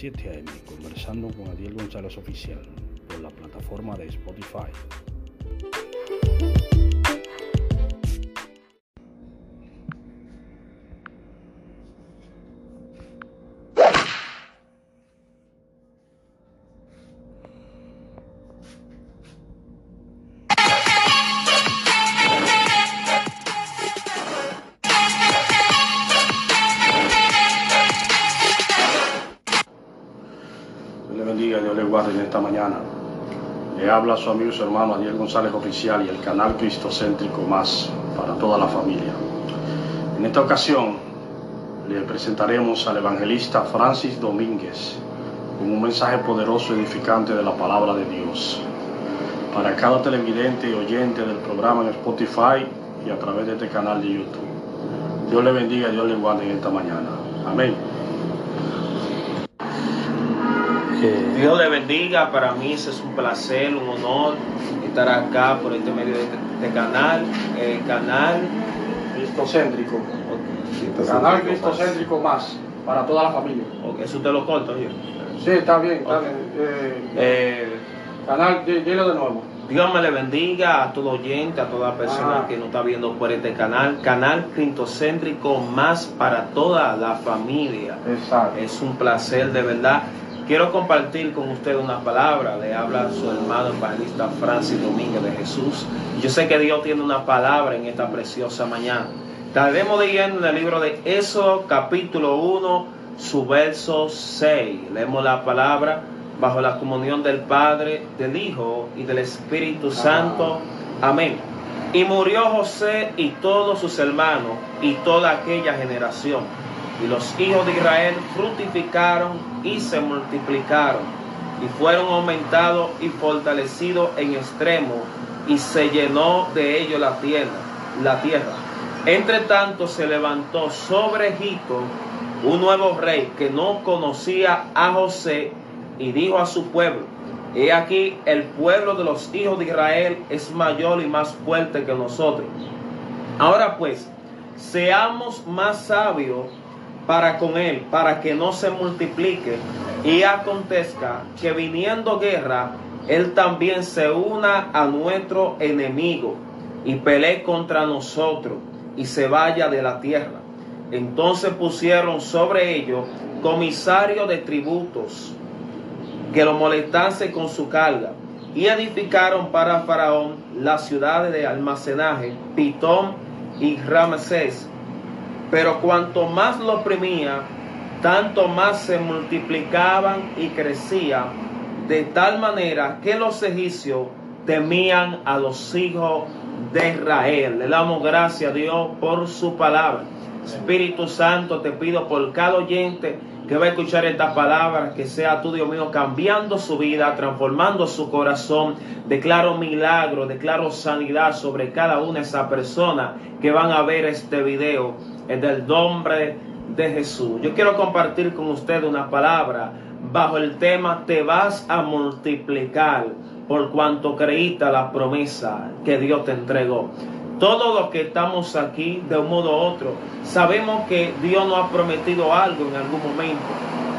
7 a.m. conversando con Adiel González Oficial por la plataforma de Spotify. Esta mañana. Le habla su amigo y su hermano Daniel González Oficial y el canal Cristocéntrico Más para toda la familia. En esta ocasión le presentaremos al evangelista Francis Domínguez con un mensaje poderoso y edificante de la palabra de Dios. Para cada televidente y oyente del programa en Spotify y a través de este canal de YouTube. Dios le bendiga, Dios le guarde en esta mañana. Amén. Eh, Dios le bendiga, para mí es un placer, un honor estar acá por este medio de este canal, el canal Cristocéntrico. Canal Cristocéntrico más para toda la familia. Ok, eso te lo corto yo. Sí, está bien, está bien. Eh, Eh, canal, dilo de nuevo. Dios me le bendiga a todo oyente, a toda persona Ah. que nos está viendo por este canal, canal cristocéntrico más para toda la familia. Exacto. Es un placer de verdad. Quiero compartir con usted una palabra. Le habla su hermano evangelista Francis Domínguez de Jesús. Yo sé que Dios tiene una palabra en esta preciosa mañana. Estaremos leyendo en el libro de Éxodo capítulo 1, su verso 6. Leemos la palabra bajo la comunión del Padre, del Hijo y del Espíritu Santo. Amén. Y murió José y todos sus hermanos y toda aquella generación. Y los hijos de Israel fructificaron y se multiplicaron y fueron aumentados y fortalecidos en extremo y se llenó de ellos la tierra, la tierra. Entre tanto se levantó sobre Egipto un nuevo rey que no conocía a José y dijo a su pueblo, he aquí el pueblo de los hijos de Israel es mayor y más fuerte que nosotros. Ahora pues, seamos más sabios para con él, para que no se multiplique y acontezca que viniendo guerra, él también se una a nuestro enemigo y pelee contra nosotros y se vaya de la tierra. Entonces pusieron sobre ellos comisario de tributos que lo molestase con su carga y edificaron para Faraón las ciudades de almacenaje, Pitón y Ramsés. Pero cuanto más lo oprimía, tanto más se multiplicaban y crecían, de tal manera que los egipcios temían a los hijos de Israel. Le damos gracias a Dios por su palabra. Espíritu Santo, te pido por cada oyente que va a escuchar esta palabra, que sea tú, Dios mío, cambiando su vida, transformando su corazón. Declaro milagro, declaro sanidad sobre cada una de esas personas que van a ver este video en el nombre de Jesús. Yo quiero compartir con usted una palabra bajo el tema te vas a multiplicar por cuanto creíste la promesa que Dios te entregó. Todos los que estamos aquí, de un modo u otro, sabemos que Dios nos ha prometido algo en algún momento.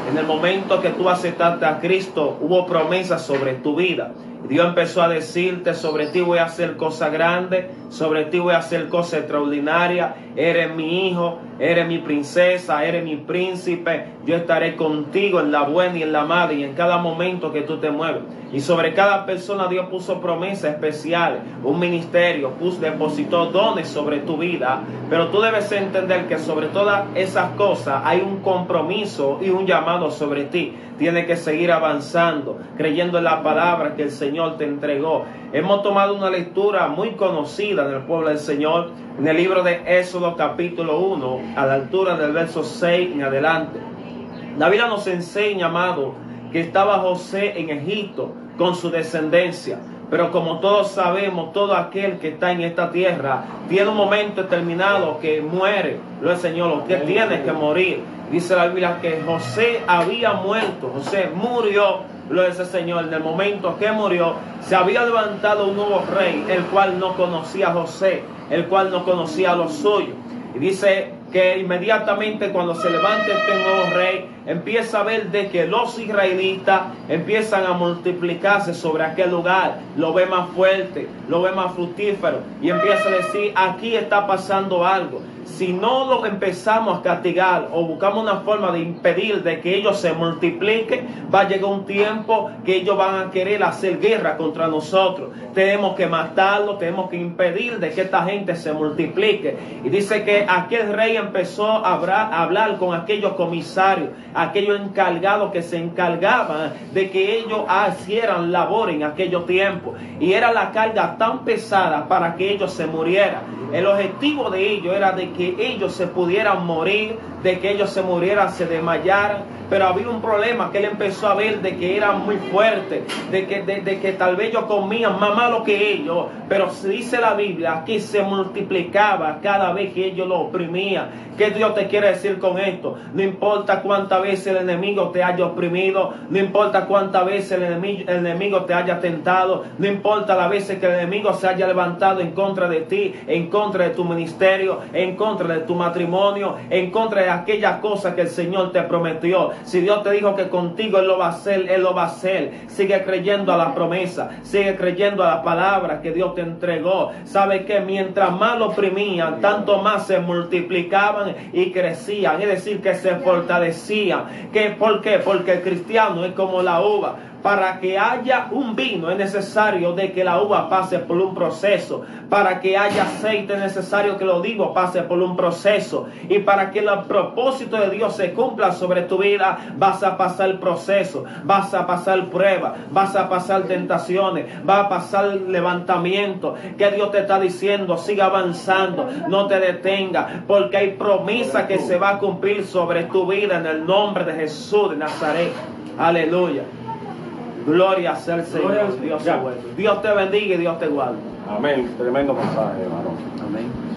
En el momento que tú aceptaste a Cristo, hubo promesas sobre tu vida. Dios empezó a decirte, sobre ti voy a hacer cosas grandes, sobre ti voy a hacer cosas extraordinarias. Eres mi hijo, eres mi princesa, eres mi príncipe. Yo estaré contigo en la buena y en la mala y en cada momento que tú te mueves. Y sobre cada persona Dios puso promesas especiales, un ministerio, puso, depositó dones sobre tu vida. Pero tú debes entender que sobre todas esas cosas hay un compromiso y un llamado sobre ti. Tienes que seguir avanzando, creyendo en la palabra que el Señor te entregó. Hemos tomado una lectura muy conocida en el pueblo del Señor, en el libro de Éxodo capítulo 1, a la altura del verso 6 en adelante. La Biblia nos enseña, amado, que estaba José en Egipto con su descendencia. Pero como todos sabemos, todo aquel que está en esta tierra tiene un momento determinado que muere. Lo el Señor, que tiene que morir. Dice la Biblia que José había muerto, José murió, lo el Señor, en el momento que murió, se había levantado un nuevo rey, el cual no conocía a José, el cual no conocía a los suyos. Y dice que inmediatamente cuando se levante este nuevo rey, empieza a ver de que los israelitas empiezan a multiplicarse sobre aquel lugar, lo ve más fuerte, lo ve más fructífero y empieza a decir, aquí está pasando algo si no lo empezamos a castigar o buscamos una forma de impedir de que ellos se multipliquen, va a llegar un tiempo que ellos van a querer hacer guerra contra nosotros. Tenemos que matarlo, tenemos que impedir de que esta gente se multiplique. Y dice que aquel rey empezó a hablar con aquellos comisarios, aquellos encargados que se encargaban de que ellos hicieran labor en aquellos tiempos. Y era la carga tan pesada para que ellos se murieran. El objetivo de ellos era de que ellos se pudieran morir, de que ellos se murieran, se desmayaran, pero había un problema que él empezó a ver de que eran muy fuertes, de que, de, que tal vez ellos comían más malo que ellos, pero dice la Biblia que se multiplicaba cada vez que ellos lo oprimían. ¿Qué Dios te quiere decir con esto? No importa cuántas veces el enemigo te haya oprimido, no importa cuántas veces el enemigo, el enemigo te haya tentado, no importa las veces que el enemigo se haya levantado en contra de ti, en contra de tu ministerio, en contra de tu matrimonio, en contra de aquellas cosas que el Señor te prometió. Si Dios te dijo que contigo Él lo va a hacer, Él lo va a hacer. Sigue creyendo a la promesa, sigue creyendo a la palabra que Dios te entregó. Sabe que mientras más lo oprimían, tanto más se multiplicaban y crecían. Es decir, que se fortalecían. ¿Qué? ¿Por qué? Porque el cristiano es como la uva para que haya un vino es necesario de que la uva pase por un proceso. Para que haya aceite es necesario que lo digo pase por un proceso. Y para que el propósito de Dios se cumpla sobre tu vida, vas a pasar proceso, vas a pasar pruebas, vas a pasar tentaciones, va a pasar levantamiento. Que Dios te está diciendo, siga avanzando, no te detenga, porque hay promesa que se va a cumplir sobre tu vida en el nombre de Jesús de Nazaret. Aleluya. Gloria sea el Señor. Dios, Dios te bendiga y Dios te guarde. Amén. Tremendo mensaje, hermano. Amén.